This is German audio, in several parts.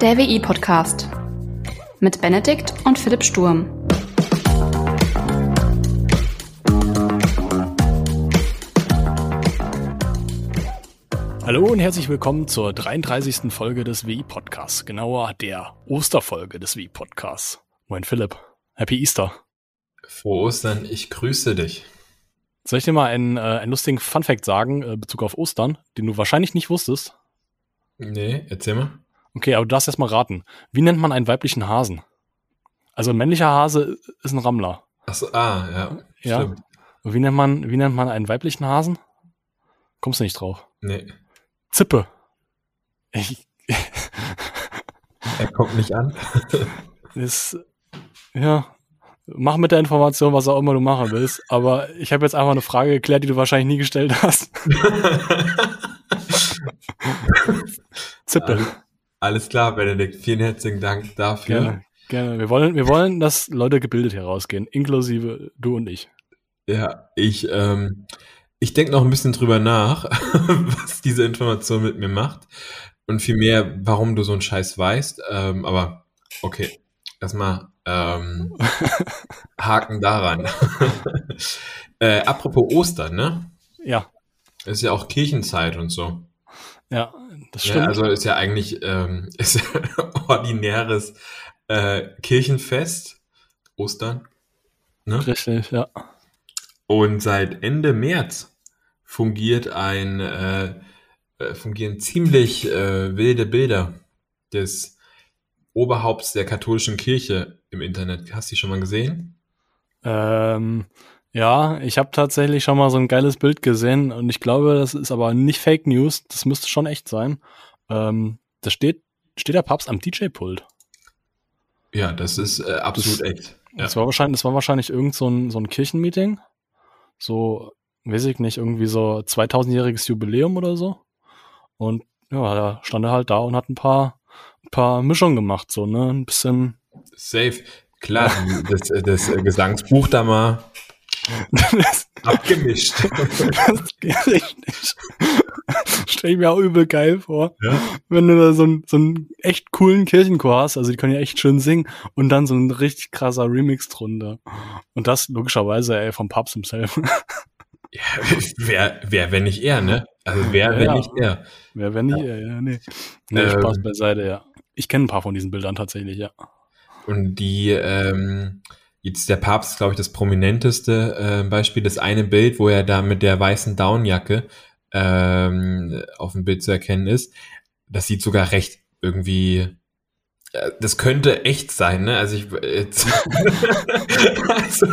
Der WI-Podcast mit Benedikt und Philipp Sturm. Hallo und herzlich willkommen zur 33. Folge des WI-Podcasts, genauer der Osterfolge des WI-Podcasts. Moin Philipp, Happy Easter. Frohe Ostern, ich grüße dich. Soll ich dir mal einen, äh, einen lustigen Funfact sagen, äh, Bezug auf Ostern, den du wahrscheinlich nicht wusstest? Nee, erzähl mal. Okay, aber du darfst erst mal raten. Wie nennt man einen weiblichen Hasen? Also ein männlicher Hase ist ein Rammler. Achso, ah, ja. Ja. Stimmt. Wie nennt man, wie nennt man einen weiblichen Hasen? Kommst du nicht drauf? Nee, Zippe. Ich, er kommt nicht an. ist, ja, mach mit der Information, was auch immer du machen willst. Aber ich habe jetzt einfach eine Frage geklärt, die du wahrscheinlich nie gestellt hast. Zippe. Alles, klar, Benedikt. Vielen herzlichen Dank dafür. Gerne, gerne. Wir wollen, wir wollen, dass Leute gebildet hier rausgehen, inklusive du und ich. Ja, ich, ähm, ich denke noch ein bisschen drüber nach, was diese Information mit mir macht. Und vielmehr, warum du so einen Scheiß weißt. Ähm, aber okay, erstmal ähm, Haken daran. äh, apropos Ostern, ne? Ja, Ist ja auch Kirchenzeit und so. ja, das Ja, stimmt. also ist ja eigentlich ähm, ist ja ordinäres äh, Kirchenfest, Ostern. Ne? Richtig, ja. Und seit Ende März fungiert ein äh, äh, fungieren ziemlich äh, wilde Bilder des Oberhaupts der katholischen Kirche im Internet. Hast du die schon mal gesehen? Ähm, ja, ich habe tatsächlich schon mal so ein geiles Bild gesehen und ich glaube, das ist aber nicht Fake News. Das müsste schon echt sein. Ähm, da steht, steht der Papst am DJ-Pult. Ja, das ist äh, absolut echt. Ja. Das war wahrscheinlich, das war wahrscheinlich irgend so ein, so ein Kirchenmeeting. So, weiß ich nicht, irgendwie so 2000-jähriges Jubiläum oder so. Und ja, da stand er halt da und hat ein paar, ein paar Mischungen gemacht, so, ne? Ein bisschen. Safe. Klar, das, das äh, Gesangsbuch da mal das, abgemischt. das geht richtig. Stell ich mir auch übel geil vor. Ja. wenn du da so, einen so einen echt coolen Kirchenchor hast, also die können ja echt schön singen und dann so ein richtig krasser Remix drunter. Und das logischerweise ey, vom Papst himself. Ja, wer, wer, wenn nicht er, ne? Also wer, wenn Ja. nicht er. Wer, wenn nicht, ja, ja, nee. Nee, Ähm. Spaß beiseite, ja. Ich kenne ein paar von diesen Bildern tatsächlich, ja. Und die, ähm, jetzt der Papst, glaube ich, das prominenteste äh, Beispiel, das eine Bild, wo er da mit der weißen Downjacke ähm, auf dem Bild zu erkennen ist. Das sieht sogar recht irgendwie, äh, das könnte echt sein, ne? Also ich, jetzt, also,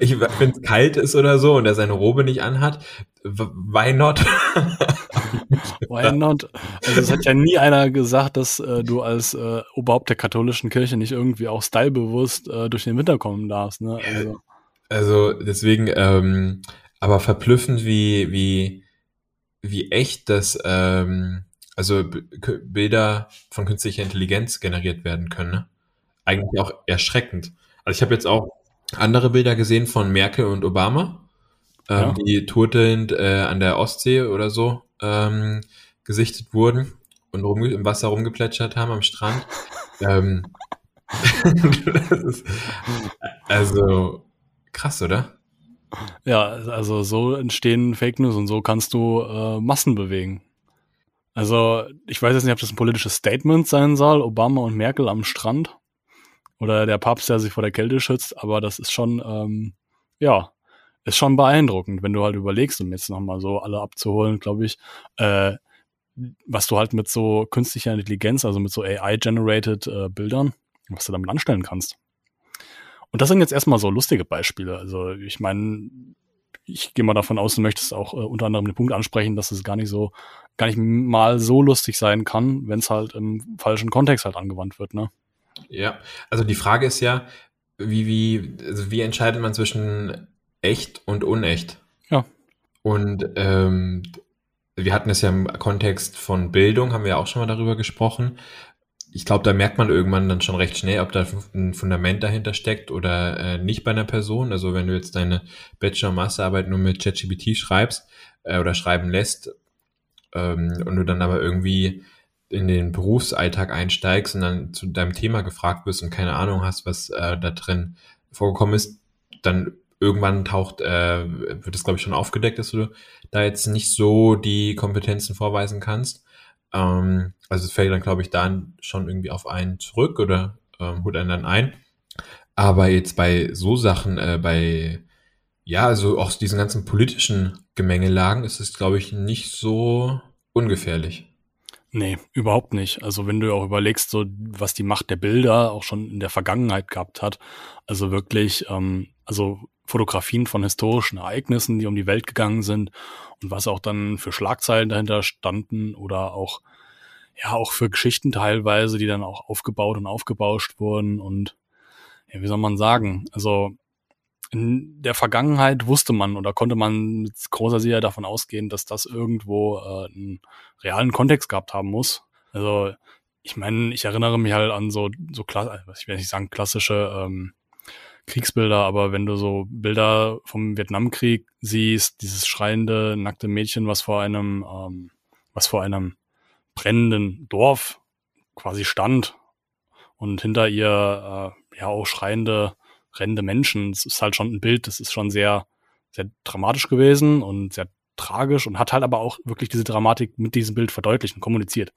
ich wenn es kalt ist oder so und er seine Robe nicht anhat, why not? Why not? Also es hat ja nie einer gesagt, dass äh, du als äh, Oberhaupt der katholischen Kirche nicht irgendwie auch stylebewusst äh, durch den Winter kommen darfst, ne? Also, Also deswegen, ähm, aber verblüffend, wie, wie, wie echt das, ähm, also Bilder von künstlicher Intelligenz generiert werden können. Ne? Eigentlich auch erschreckend. Also ich habe jetzt auch andere Bilder gesehen von Merkel und Obama, ähm, Ja. die turtelnd äh, an der Ostsee oder so ähm, gesichtet wurden und rum, im Wasser rumgeplätschert haben am Strand. ähm, ist, also krass, oder? Ja, also so entstehen Fake News und so kannst du äh, Massen bewegen. Also ich weiß jetzt nicht, ob das ein politisches Statement sein soll, Obama und Merkel am Strand oder der Papst, der sich vor der Kälte schützt, aber das ist schon, ähm, ja, ist schon beeindruckend, wenn du halt überlegst, um jetzt nochmal so alle abzuholen, glaube ich, äh, was du halt mit so künstlicher Intelligenz, also mit so AI-generated äh, Bildern, was du damit anstellen kannst. Und das sind jetzt erstmal so lustige Beispiele. Also ich meine, ich gehe mal davon aus, du möchtest auch äh, unter anderem den Punkt ansprechen, dass es gar nicht so, gar nicht mal so lustig sein kann, wenn es halt im falschen Kontext halt angewandt wird, ne? Ja, also die Frage ist ja, wie, wie, also wie entscheidet man zwischen echt und unecht? Ja. Und ähm, wir hatten es ja im Kontext von Bildung, haben wir ja auch schon mal darüber gesprochen. Ich glaube, da merkt man irgendwann dann schon recht schnell, ob da ein Fundament dahinter steckt oder äh, nicht bei einer Person. Also wenn du jetzt deine Bachelor- und Masterarbeit nur mit ChatGPT schreibst äh, oder schreiben lässt ähm, und du dann aber irgendwie in den Berufsalltag einsteigst und dann zu deinem Thema gefragt wirst und keine Ahnung hast, was äh, da drin vorgekommen ist, dann irgendwann taucht, äh, wird es, glaube ich, schon aufgedeckt, dass du da jetzt nicht so die Kompetenzen vorweisen kannst. Ähm, also es fällt dann, glaube ich, dann schon irgendwie auf einen zurück oder ähm, holt einen dann ein. Aber jetzt bei so Sachen, äh, bei, ja, also auch diesen ganzen politischen Gemengelagen ist es, glaube ich, nicht so ungefährlich. Nee, überhaupt nicht. Also wenn du auch überlegst, so was die Macht der Bilder auch schon in der Vergangenheit gehabt hat, also wirklich, ähm, also Fotografien von historischen Ereignissen, die um die Welt gegangen sind und was auch dann für Schlagzeilen dahinter standen oder auch ja auch für Geschichten teilweise, die dann auch aufgebaut und aufgebauscht wurden und ja, wie soll man sagen? Also in der Vergangenheit wusste man oder konnte man mit großer Sicherheit davon ausgehen, dass das irgendwo äh, einen realen Kontext gehabt haben muss. Also ich meine, ich erinnere mich halt an so so ich will nicht sagen klassische ähm, Kriegsbilder, aber wenn du so Bilder vom Vietnamkrieg siehst, dieses schreiende, nackte Mädchen, was vor einem, ähm, was vor einem brennenden Dorf quasi stand und hinter ihr äh, ja auch schreiende, rennende Menschen, das ist halt schon ein Bild, das ist schon sehr, sehr dramatisch gewesen und sehr tragisch und hat halt aber auch wirklich diese Dramatik mit diesem Bild verdeutlicht und kommuniziert.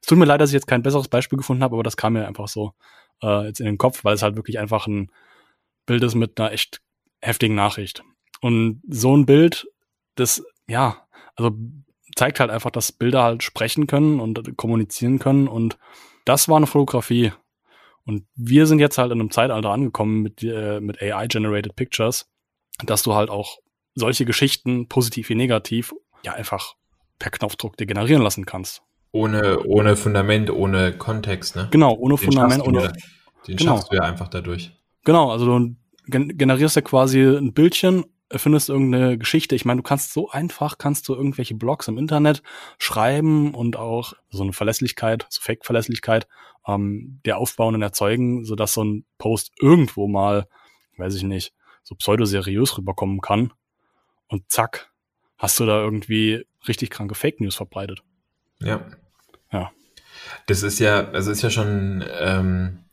Es tut mir leid, dass ich jetzt kein besseres Beispiel gefunden habe, aber das kam mir einfach so äh, jetzt in den Kopf, weil es halt wirklich einfach ein Bild ist mit einer echt heftigen Nachricht. Und so ein Bild, das, ja, also zeigt halt einfach, dass Bilder halt sprechen können und kommunizieren können. Und das war eine Fotografie. Und wir sind jetzt halt in einem Zeitalter angekommen mit, äh, mit AI-generated Pictures, dass du halt auch solche Geschichten, positiv wie negativ, ja einfach per Knopfdruck dir generieren lassen kannst. Ohne, ohne Fundament, ohne Kontext, ne? Genau, ohne den Fundament. Ohne, den genau. schaffst du ja einfach dadurch. Genau, also du generierst ja quasi ein Bildchen, erfindest irgendeine Geschichte. Ich meine, du kannst so einfach, kannst du irgendwelche Blogs im Internet schreiben und auch so eine Verlässlichkeit, so Fake-Verlässlichkeit ähm, der aufbauen und erzeugen, sodass so ein Post irgendwo mal, weiß ich nicht, so pseudoseriös rüberkommen kann. Und zack, hast du da irgendwie richtig kranke Fake News verbreitet. Ja. Ja. Das ist ja, also ist ja schon ähm,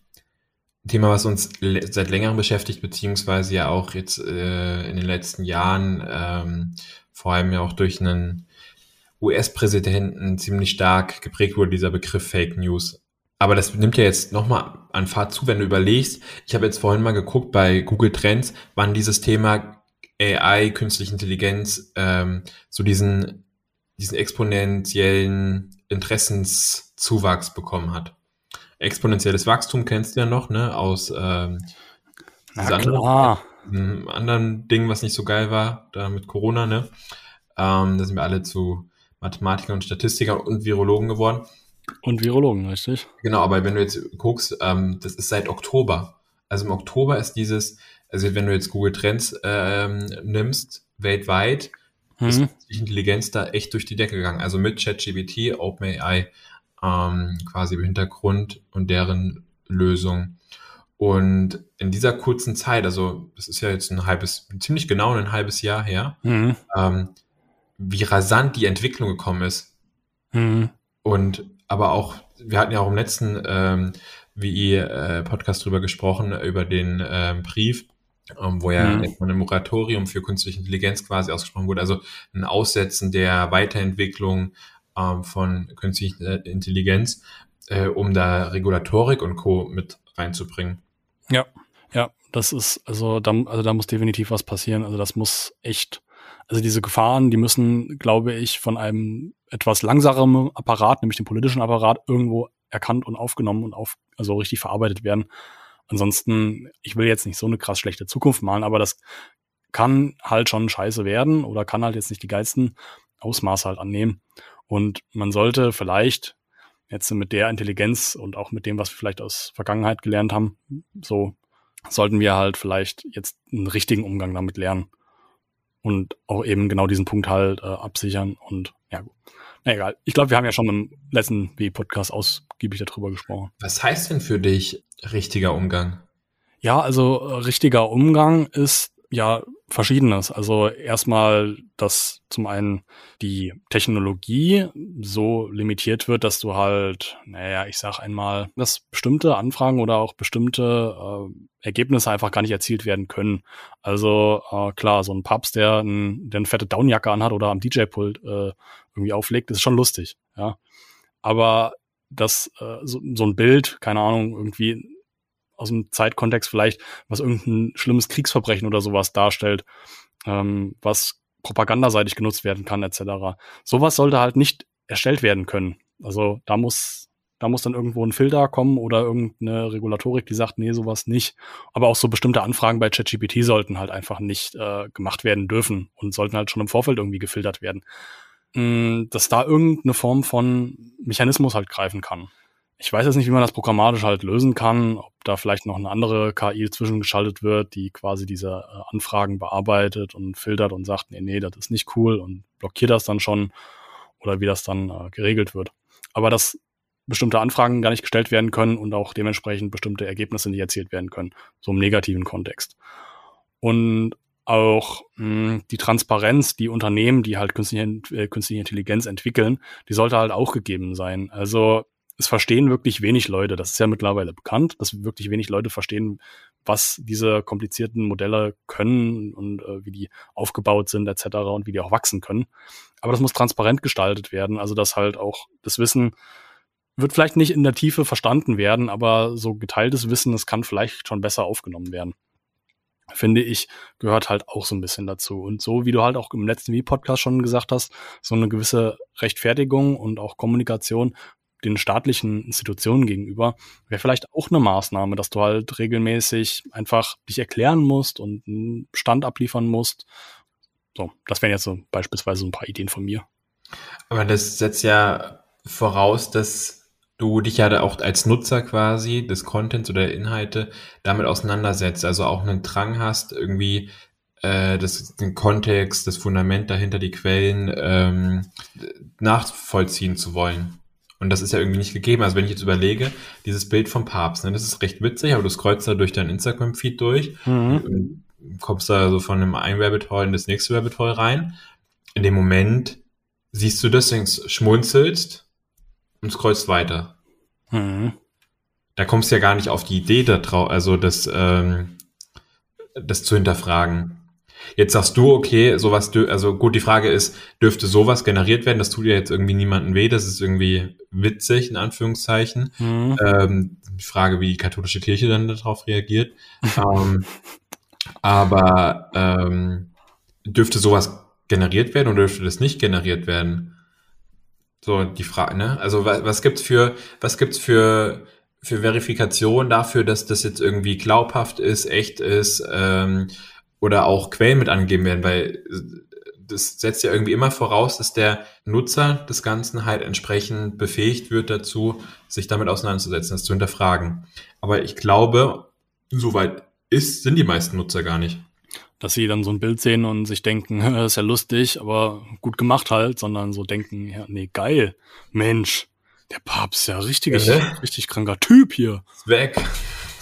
Thema, was uns seit längerem beschäftigt, beziehungsweise ja auch jetzt äh, in den letzten Jahren, ähm, vor allem ja auch durch einen US-Präsidenten ziemlich stark geprägt wurde, dieser Begriff Fake News. Aber das nimmt ja jetzt nochmal an Fahrt zu, wenn du überlegst. Ich habe jetzt vorhin mal geguckt bei Google Trends, wann dieses Thema AI, künstliche Intelligenz, ähm, so diesen, diesen exponentiellen Interessenszuwachs bekommen hat exponentielles Wachstum kennst du ja noch, ne? Aus ähm, Na klar. Anderen, anderen Ding, was nicht so geil war, da mit Corona, ne? Ähm, da sind wir alle zu Mathematikern und Statistikern und Virologen geworden. Und Virologen, richtig? Genau, aber wenn du jetzt guckst, ähm, das ist seit Oktober. Also im Oktober ist dieses, also wenn du jetzt Google Trends ähm, nimmst, weltweit, mhm. ist die Intelligenz da echt durch die Decke gegangen. Also mit ChatGPT, OpenAI ähm, quasi im Hintergrund und deren Lösung. Und in dieser kurzen Zeit, also das ist ja jetzt ein halbes, ziemlich genau ein halbes Jahr her, mhm. ähm, wie rasant die Entwicklung gekommen ist. Mhm. Und aber auch, wir hatten ja auch im letzten ähm, wie äh, Podcast drüber gesprochen, über den ähm, Brief, ähm, wo ja mhm. ein Moratorium für künstliche Intelligenz quasi ausgesprochen wurde, also ein Aussetzen der Weiterentwicklung ähm, von künstlicher Intelligenz, äh, um da Regulatorik und Co. mit reinzubringen. Ja, ja, das ist, also da, also da muss definitiv was passieren. Also das muss echt, also diese Gefahren, die müssen, glaube ich, von einem etwas langsameren Apparat, nämlich dem politischen Apparat, irgendwo erkannt und aufgenommen und auf, also richtig verarbeitet werden. Ansonsten, ich will jetzt nicht so eine krass schlechte Zukunft malen, aber das kann halt schon scheiße werden oder kann halt jetzt nicht die geilsten Ausmaße halt annehmen. Und man sollte vielleicht jetzt mit der Intelligenz und auch mit dem, was wir vielleicht aus Vergangenheit gelernt haben, so sollten wir halt vielleicht jetzt einen richtigen Umgang damit lernen und auch eben genau diesen Punkt halt äh, absichern und ja gut. Na egal. Ich glaube, wir haben ja schon im letzten W-Podcast ausgiebig darüber gesprochen. Was heißt denn für dich richtiger Umgang? Ja, also äh, richtiger Umgang ist Ja, verschiedenes. Also erstmal, dass zum einen die Technologie so limitiert wird, dass du halt, naja, ich sag einmal, dass bestimmte Anfragen oder auch bestimmte äh, Ergebnisse einfach gar nicht erzielt werden können. Also äh, klar, so ein Papst, der, ein, der eine fette Downjacke anhat oder am DJ-Pult äh, irgendwie auflegt, ist schon lustig, ja. Aber dass äh, so, so ein Bild, keine Ahnung, irgendwie aus dem Zeitkontext vielleicht, was irgendein schlimmes Kriegsverbrechen oder sowas darstellt, ähm, was propagandaseitig genutzt werden kann, etc. Sowas sollte halt nicht erstellt werden können. Also da muss, da muss dann irgendwo ein Filter kommen oder irgendeine Regulatorik, die sagt, nee, sowas nicht. Aber auch so bestimmte Anfragen bei ChatGPT sollten halt einfach nicht äh, gemacht werden dürfen und sollten halt schon im Vorfeld irgendwie gefiltert werden. Mm, dass da irgendeine Form von Mechanismus halt greifen kann. Ich weiß jetzt nicht, wie man das programmatisch halt lösen kann, ob da vielleicht noch eine andere KI zwischengeschaltet wird, die quasi diese äh, Anfragen bearbeitet und filtert und sagt, nee, nee, das ist nicht cool und blockiert das dann schon oder wie das dann äh, geregelt wird. Aber dass bestimmte Anfragen gar nicht gestellt werden können und auch dementsprechend bestimmte Ergebnisse nicht erzielt werden können, so im negativen Kontext. Und auch mh, hm, die Transparenz, die Unternehmen, die halt künstliche, äh, künstliche Intelligenz entwickeln, die sollte halt auch gegeben sein. Also es verstehen wirklich wenig Leute. Das ist ja mittlerweile bekannt, dass wirklich wenig Leute verstehen, was diese komplizierten Modelle können und äh, wie die aufgebaut sind etc. und wie die auch wachsen können. Aber das muss transparent gestaltet werden, also dass halt auch das Wissen wird vielleicht nicht in der Tiefe verstanden werden, aber so geteiltes Wissen, das kann vielleicht schon besser aufgenommen werden. Finde ich, gehört halt auch so ein bisschen dazu. Und so, wie du halt auch im letzten Wie-Podcast schon gesagt hast, so eine gewisse Rechtfertigung und auch Kommunikation den staatlichen Institutionen gegenüber, wäre vielleicht auch eine Maßnahme, dass du halt regelmäßig einfach dich erklären musst und einen Stand abliefern musst. So, das wären jetzt so beispielsweise ein paar Ideen von mir. Aber das setzt ja voraus, dass du dich ja auch als Nutzer quasi des Contents oder der Inhalte damit auseinandersetzt, also auch einen Drang hast, irgendwie äh, das, den Kontext, das Fundament dahinter, die Quellen ähm, nachvollziehen zu wollen. Und das ist ja irgendwie nicht gegeben. Also wenn ich jetzt überlege, dieses Bild vom Papst, ne, das ist recht witzig, aber du scrollst da durch dein Instagram-Feed durch mhm. kommst da so von einem einen Rabbit Hole in das nächste Rabbit Hole rein. In dem Moment siehst du das, denkst, schmunzelst und scrollst weiter. Mhm. Da kommst du ja gar nicht auf die Idee da drauf, also das, ähm, das zu hinterfragen. Jetzt sagst du, okay, sowas, also gut, die Frage ist, dürfte sowas generiert werden? Das tut ja jetzt irgendwie niemandem weh, das ist irgendwie witzig, in Anführungszeichen. Mhm. Ähm, die Frage, wie die katholische Kirche dann darauf reagiert. ähm, aber ähm, dürfte sowas generiert werden oder dürfte das nicht generiert werden? So die Frage, ne? Also was, was gibt's für, was gibt's für für Verifikation dafür, dass das jetzt irgendwie glaubhaft ist, echt ist, ähm, oder auch Quellen mit angegeben werden, weil das setzt ja irgendwie immer voraus, dass der Nutzer des Ganzen halt entsprechend befähigt wird dazu, sich damit auseinanderzusetzen, das zu hinterfragen. Aber ich glaube, soweit ist, sind die meisten Nutzer gar nicht. Dass sie dann so ein Bild sehen und sich denken, ist ja lustig, aber gut gemacht halt, sondern so denken, ja, nee, geil, Mensch, der Papst ist ja richtig, ja, ne? richtig kranker Typ hier. Swag.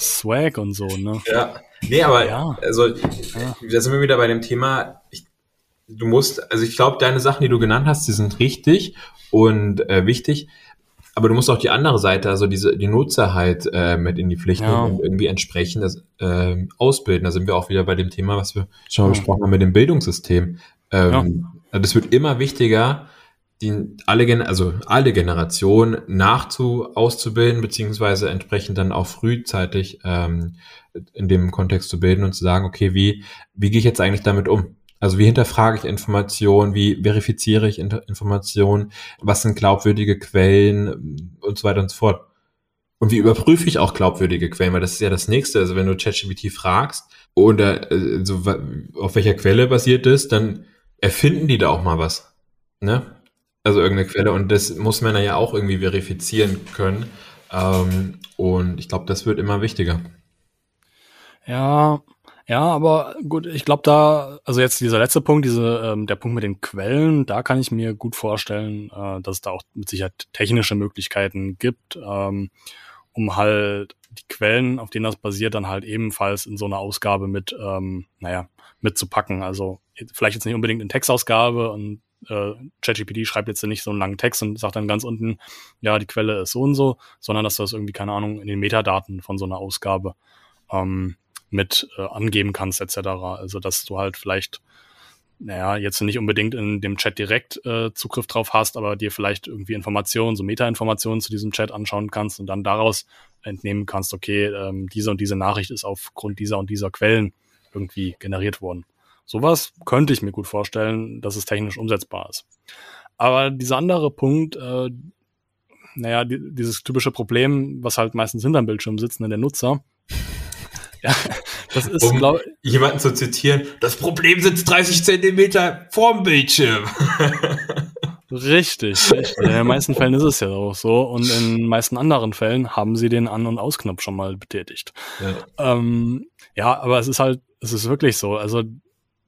Swag und so, ne? Ja. Nee, aber ja. also ja. da sind wir wieder bei dem Thema, ich, du musst, also ich glaube, deine Sachen, die du genannt hast, die sind richtig und äh, wichtig, aber du musst auch die andere Seite, also diese die Nutzer halt äh, mit in die Pflicht ja. und irgendwie entsprechend das, äh, ausbilden. Da sind wir auch wieder bei dem Thema, was wir schon mal besprochen haben mit dem Bildungssystem. Ähm. Das wird immer wichtiger, die alle, also alle Generationen nachzu auszubilden, beziehungsweise entsprechend dann auch frühzeitig ähm, in dem Kontext zu bilden und zu sagen, okay, wie, wie gehe ich jetzt eigentlich damit um? Also wie hinterfrage ich Informationen, wie verifiziere ich Informationen, was sind glaubwürdige Quellen und so weiter und so fort. Und wie überprüfe ich auch glaubwürdige Quellen, weil das ist ja das Nächste. Also wenn du ChatGPT fragst oder also auf welcher Quelle basiert ist, dann erfinden die da auch mal was. Ne? Also irgendeine Quelle und das muss man ja auch irgendwie verifizieren können. Ähm, und ich glaube, das wird immer wichtiger. Ja, ja, aber gut, ich glaube da, also jetzt dieser letzte Punkt, diese, ähm, der Punkt mit den Quellen, da kann ich mir gut vorstellen, äh, dass es da auch mit Sicherheit technische Möglichkeiten gibt. Ähm, um halt die Quellen, auf denen das basiert, dann halt ebenfalls in so einer Ausgabe mit, ähm, naja, mitzupacken. Also vielleicht jetzt nicht unbedingt in Textausgabe und äh, ChatGPT schreibt jetzt nicht so einen langen Text und sagt dann ganz unten, ja, die Quelle ist so und so, sondern dass du das irgendwie, keine Ahnung, in den Metadaten von so einer Ausgabe ähm, mit äh, angeben kannst, etc. Also dass du halt vielleicht, naja, jetzt nicht unbedingt in dem Chat direkt äh, Zugriff drauf hast, aber dir vielleicht irgendwie Informationen, so Meta-Informationen zu diesem Chat anschauen kannst und dann daraus entnehmen kannst, okay, ähm, diese und diese Nachricht ist aufgrund dieser und dieser Quellen irgendwie generiert worden. Sowas könnte ich mir gut vorstellen, dass es technisch umsetzbar ist. Aber dieser andere Punkt, äh, naja, die, dieses typische Problem, was halt meistens hinterm Bildschirm sitzen, der Nutzer, ja, das ist, um glaub, jemanden zu zitieren, das Problem sitzt 30 Zentimeter vorm Bildschirm. Richtig, richtig. In den meisten Fällen ist es ja auch so. Und in den meisten anderen Fällen haben sie den An- und Ausknopf schon mal betätigt. Ja. Ähm, ja, aber es ist halt, es ist wirklich so. Also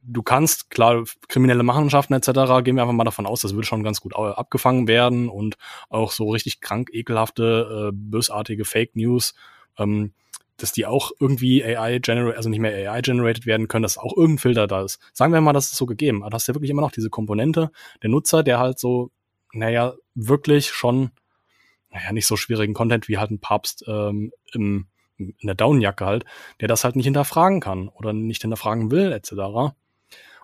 du kannst, klar, kriminelle Machenschaften etc., gehen wir einfach mal davon aus, das würde schon ganz gut abgefangen werden und auch so richtig krank, ekelhafte, äh, bösartige Fake News, ähm, dass die auch irgendwie AI generated, also nicht mehr AI generated werden können, dass auch irgendein Filter da ist. Sagen wir mal, das ist so gegeben. Aber du hast ja wirklich immer noch diese Komponente, der Nutzer, der halt so, naja, wirklich schon, naja, nicht so schwierigen Content wie halt ein Papst ähm, im, in der Downjacke halt, der das halt nicht hinterfragen kann oder nicht hinterfragen will, etc.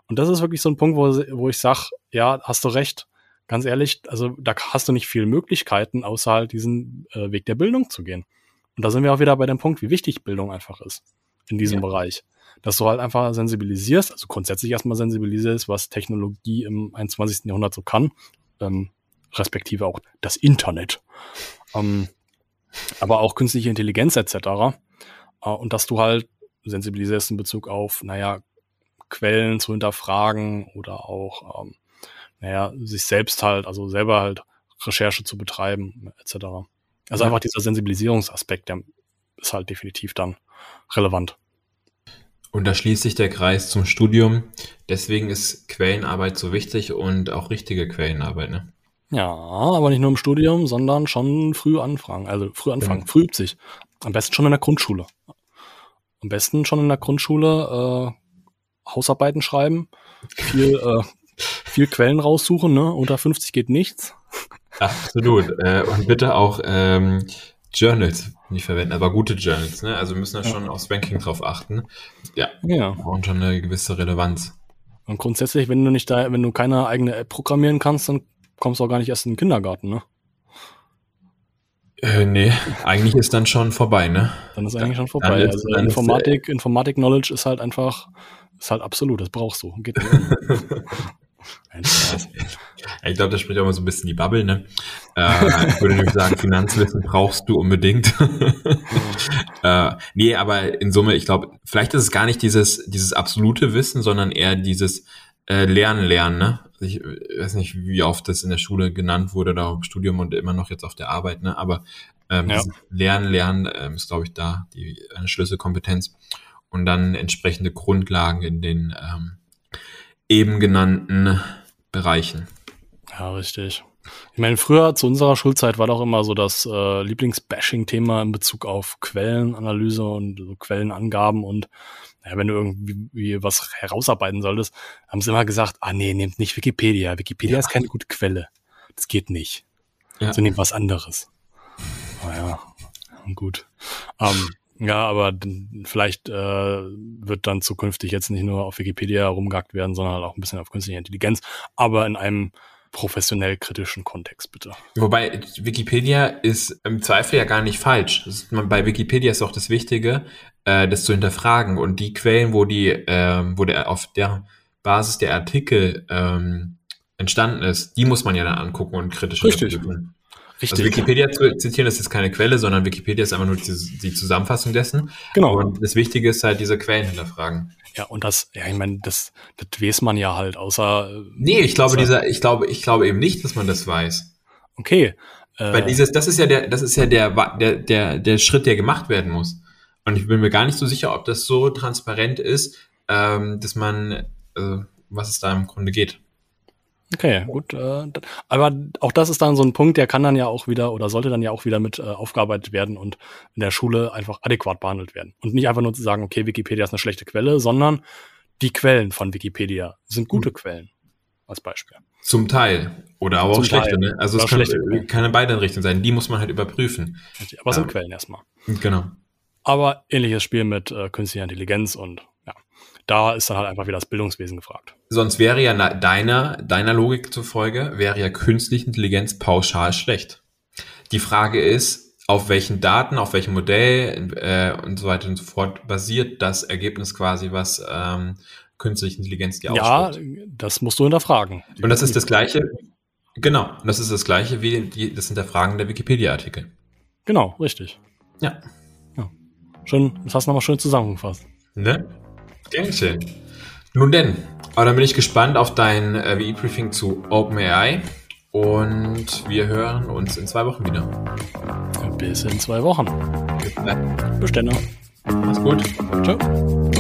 Und das ist wirklich so ein Punkt, wo, wo ich sage, ja, hast du recht. Ganz ehrlich, also da hast du nicht viele Möglichkeiten, außer halt diesen äh, Weg der Bildung zu gehen. Und da sind wir auch wieder bei dem Punkt, wie wichtig Bildung einfach ist in diesem ja. Bereich. Dass du halt einfach sensibilisierst, also grundsätzlich erstmal sensibilisierst, was Technologie im 21. Jahrhundert so kann, ähm, respektive auch das Internet. Ähm, aber auch künstliche Intelligenz etc. Äh, und dass du halt sensibilisierst in Bezug auf, naja, Quellen zu hinterfragen oder auch, ähm, naja, sich selbst halt, also selber halt Recherche zu betreiben, etc. Also einfach dieser Sensibilisierungsaspekt, der ist halt definitiv dann relevant. Und da schließt sich der Kreis zum Studium. Deswegen ist Quellenarbeit so wichtig und auch richtige Quellenarbeit, ne? Ja, aber nicht nur im Studium, sondern schon früh anfangen. Also früh anfangen, ja. früh übt sich. Am besten schon in der Grundschule. Am besten schon in der Grundschule äh, Hausarbeiten schreiben, viel, äh, viel Quellen raussuchen, ne? Unter 50 geht nichts. Absolut. äh, und bitte auch ähm, Journals nicht verwenden, aber gute Journals. Ne? Also wir müssen da schon ja. aufs Ranking drauf achten. Ja, ja. brauchen schon eine gewisse Relevanz. Und grundsätzlich, wenn du nicht da, wenn du keine eigene App programmieren kannst, dann kommst du auch gar nicht erst in den Kindergarten, ne? Äh, nee, eigentlich ist dann schon vorbei, ne? Dann ist eigentlich schon vorbei. Ist, also Informatik, Informatik-Knowledge ist halt einfach, ist halt absolut, das brauchst du. Geht ich glaube, das spricht auch mal so ein bisschen die Bubble, ne? Äh, ich würde nämlich sagen, Finanzwissen brauchst du unbedingt. äh, nee, aber in Summe, ich glaube, vielleicht ist es gar nicht dieses, dieses absolute Wissen, sondern eher dieses äh, Lernen, Lernen, ne? Ich weiß nicht, wie oft das in der Schule genannt wurde, da im Studium und immer noch jetzt auf der Arbeit, ne? Aber ähm, ja. Lernen, Lernen ähm, ist, glaube ich, da die eine Schlüsselkompetenz. Und dann entsprechende Grundlagen in den ähm, eben genannten Bereichen. Ja, richtig. Ich meine, früher zu unserer Schulzeit war doch immer so das äh, Lieblingsbashing-Thema in Bezug auf Quellenanalyse und so Quellenangaben und ja, wenn du irgendwie was herausarbeiten solltest, haben sie immer gesagt, ah nee, nehmt nicht Wikipedia. Wikipedia ja. ist keine gute Quelle. Das geht nicht. Ja. So nehmt was anderes. Naja, gut. Ähm, ja, aber vielleicht äh, wird dann zukünftig jetzt nicht nur auf Wikipedia rumgehackt werden, sondern halt auch ein bisschen auf künstliche Intelligenz, aber in einem professionell kritischen Kontext, bitte. Wobei Wikipedia ist im Zweifel ja gar nicht falsch. Ist, man, bei Wikipedia ist auch das Wichtige, äh, das zu hinterfragen und die Quellen, wo die, äh, wo der auf der Basis der Artikel ähm, entstanden ist, die muss man ja dann angucken und kritisch Richtig. Überprüfen. Richtig. Also Wikipedia zu zitieren, das ist keine Quelle, sondern Wikipedia ist einfach nur die, die Zusammenfassung dessen. Genau. Und das Wichtige ist halt diese Quellen hinterfragen. Ja, und das, ja, ich meine, das, das weiß man ja halt, außer. Nee, ich glaube, dieser, ich glaube, ich glaube eben nicht, dass man das weiß. Okay. Äh, Weil dieses, das ist ja der, das ist ja der, der, der, der Schritt, der gemacht werden muss. Und ich bin mir gar nicht so sicher, ob das so transparent ist, ähm, dass man, äh, was es da im Grunde geht. Okay, gut. Äh, aber auch das ist dann so ein Punkt, der kann dann ja auch wieder oder sollte dann ja auch wieder mit äh, aufgearbeitet werden und in der Schule einfach adäquat behandelt werden. Und nicht einfach nur zu sagen, okay, Wikipedia ist eine schlechte Quelle, sondern die Quellen von Wikipedia sind gute mhm. Quellen. Als Beispiel. Zum Teil. Oder aber auch schlechte, ne? Also es kann, äh, kann in beiden Richtungen sein. Die muss man halt überprüfen. Aber es sind Quellen erstmal. Genau. Aber ähnliches Spiel mit äh, künstlicher Intelligenz und da ist dann halt einfach wieder das Bildungswesen gefragt. Sonst wäre ja deiner, deiner Logik zufolge, wäre ja künstliche Intelligenz pauschal schlecht. Die Frage ist, auf welchen Daten, auf welchem Modell äh, und so weiter und so fort basiert das Ergebnis quasi, was ähm, künstliche Intelligenz dir Ja, das musst du hinterfragen. Und das ist das Gleiche, genau, das ist das Gleiche wie die, das Hinterfragen der Wikipedia-Artikel. Genau, richtig. Ja. ja. Schon, das hast du nochmal schön zusammengefasst. Ne? Gern schön. Nun denn, aber dann bin ich gespannt auf dein äh, WE-Briefing zu OpenAI und wir hören uns in zwei Wochen wieder. Bis in zwei Wochen. Bis dann. Dann. Mach's gut. Ciao.